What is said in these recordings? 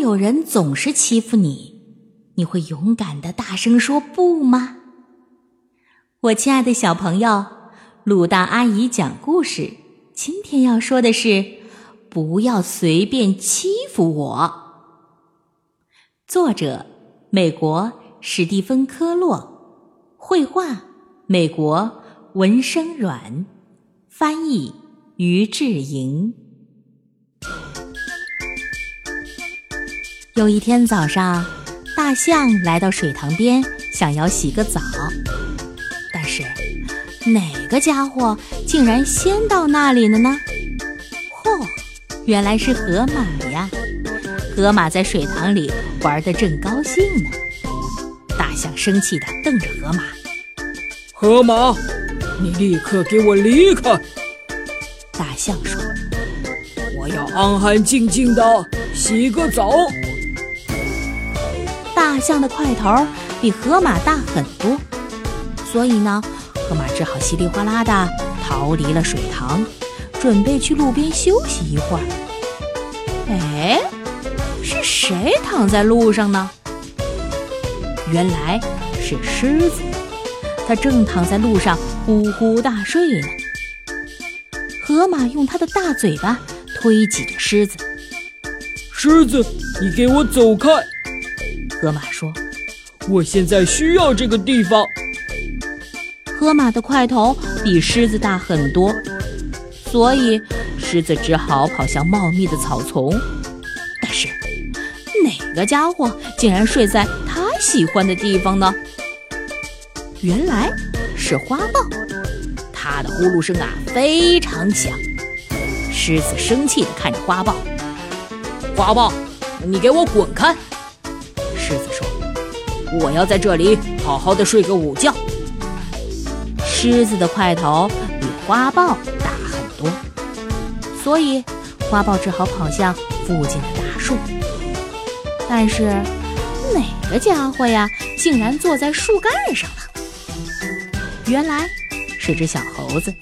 有人总是欺负你，你会勇敢的大声说不吗？我亲爱的小朋友，鲁大阿姨讲故事，今天要说的是不要随便欺负我。作者：美国史蒂芬·科洛，绘画：美国文生软，翻译：于志莹。有一天早上，大象来到水塘边，想要洗个澡，但是哪个家伙竟然先到那里了呢？嚯，原来是河马呀！河马在水塘里玩得正高兴呢。大象生气地瞪着河马：“河马，你立刻给我离开！”大象说：“我要安安静静的洗个澡。”大象的块头比河马大很多，所以呢，河马只好稀里哗啦的逃离了水塘，准备去路边休息一会儿。哎，是谁躺在路上呢？原来是狮子，它正躺在路上呼呼大睡呢。河马用它的大嘴巴推挤着狮子，狮子，你给我走开！河马说：“我现在需要这个地方。”河马的块头比狮子大很多，所以狮子只好跑向茂密的草丛。但是，哪个家伙竟然睡在他喜欢的地方呢？原来是花豹，它的呼噜声啊非常响。狮子生气地看着花豹：“花豹，你给我滚开！”：“我要在这里好好的睡个午觉。”狮子的块头比花豹大很多，所以花豹只好跑向附近的大树。但是哪个家伙呀，竟然坐在树干上了？原来是只小猴子，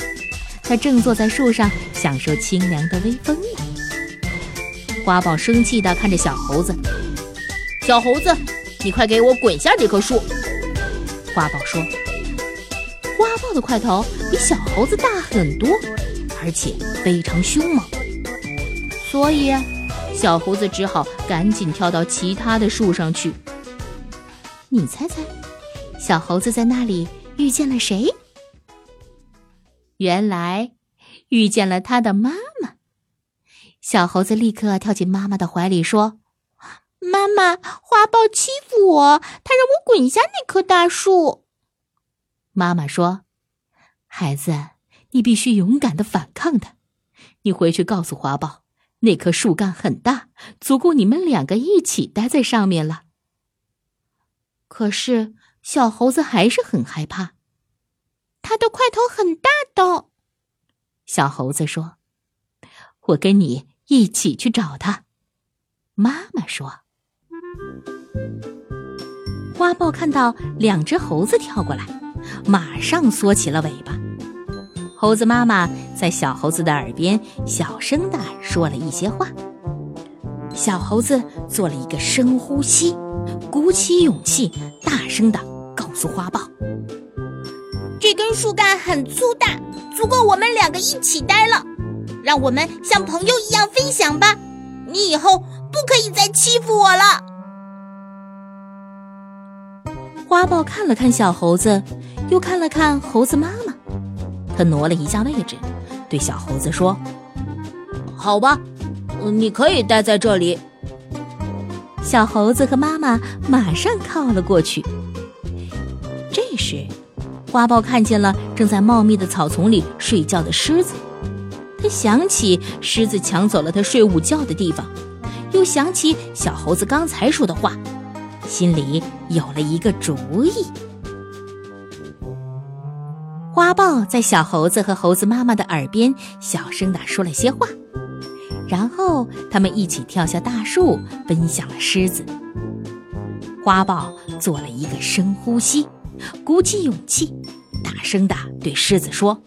它正坐在树上享受清凉的微风呢。花豹生气地看着小猴子。小猴子，你快给我滚下这棵树！花豹说：“花豹的块头比小猴子大很多，而且非常凶猛，所以小猴子只好赶紧跳到其他的树上去。你猜猜，小猴子在那里遇见了谁？原来遇见了他的妈妈。小猴子立刻跳进妈妈的怀里说。”妈妈，花豹欺负我，它让我滚下那棵大树。妈妈说：“孩子，你必须勇敢的反抗它。你回去告诉花豹，那棵树干很大，足够你们两个一起待在上面了。”可是小猴子还是很害怕，它的块头很大的。小猴子说：“我跟你一起去找它。”妈妈说。花豹看到两只猴子跳过来，马上缩起了尾巴。猴子妈妈在小猴子的耳边小声的说了一些话。小猴子做了一个深呼吸，鼓起勇气，大声的告诉花豹：“这根树干很粗大，足够我们两个一起待了。让我们像朋友一样分享吧。你以后不可以再欺负我了。”花豹看了看小猴子，又看了看猴子妈妈，他挪了一下位置，对小猴子说：“好吧，你可以待在这里。”小猴子和妈妈马上靠了过去。这时，花豹看见了正在茂密的草丛里睡觉的狮子，他想起狮子抢走了他睡午觉的地方，又想起小猴子刚才说的话。心里有了一个主意。花豹在小猴子和猴子妈妈的耳边小声地说了些话，然后他们一起跳下大树，奔向了狮子。花豹做了一个深呼吸，鼓起勇气，大声地对狮子说：“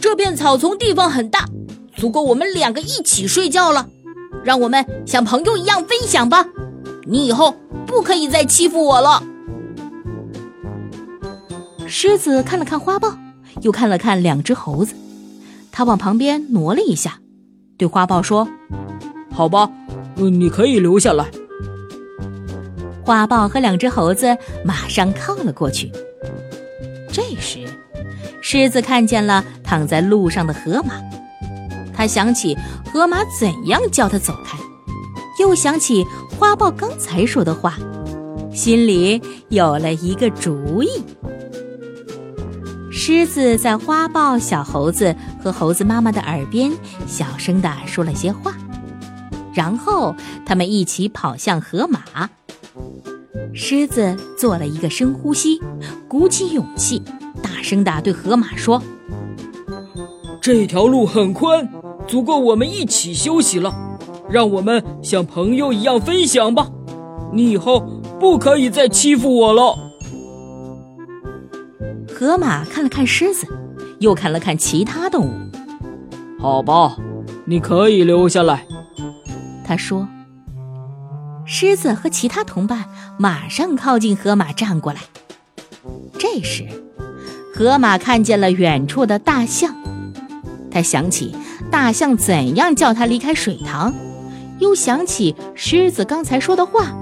这片草丛地方很大，足够我们两个一起睡觉了。让我们像朋友一样分享吧。你以后不可以再欺负我了。”狮子看了看花豹，又看了看两只猴子，他往旁边挪了一下，对花豹说：“好吧，嗯，你可以留下来。”花豹和两只猴子马上靠了过去。这时，狮子看见了躺在路上的河马，他想起河马怎样叫他走开，又想起花豹刚才说的话，心里有了一个主意。狮子在花豹、小猴子和猴子妈妈的耳边小声地说了些话，然后他们一起跑向河马。狮子做了一个深呼吸，鼓起勇气，大声地对河马说：“这条路很宽，足够我们一起休息了。让我们像朋友一样分享吧。你以后不可以再欺负我了。”河马看了看狮子，又看了看其他动物。好吧，你可以留下来。他说。狮子和其他同伴马上靠近河马站过来。这时，河马看见了远处的大象，他想起大象怎样叫他离开水塘，又想起狮子刚才说的话，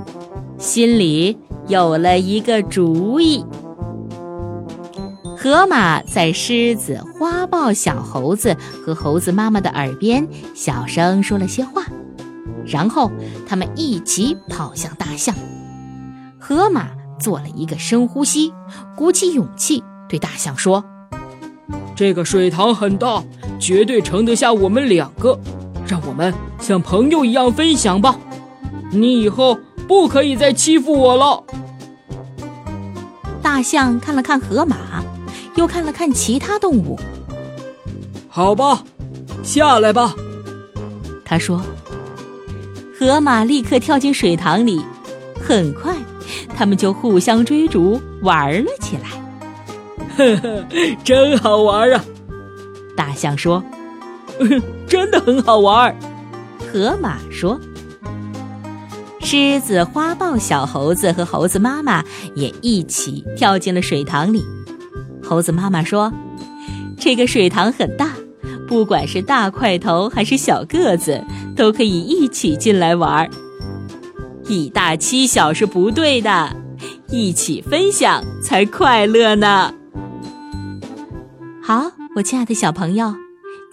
心里有了一个主意。河马在狮子、花豹、小猴子和猴子妈妈的耳边小声说了些话，然后他们一起跑向大象。河马做了一个深呼吸，鼓起勇气对大象说：“这个水塘很大，绝对盛得下我们两个。让我们像朋友一样分享吧。你以后不可以再欺负我了。”大象看了看河马。又看了看其他动物，好吧，下来吧。他说：“河马立刻跳进水塘里，很快，他们就互相追逐玩了起来。”呵呵，真好玩啊！大象说：“ 真的很好玩。”河马说：“狮子、花豹、小猴子和猴子妈妈也一起跳进了水塘里。”猴子妈妈说：“这个水塘很大，不管是大块头还是小个子，都可以一起进来玩儿。以大欺小是不对的，一起分享才快乐呢。”好，我亲爱的小朋友，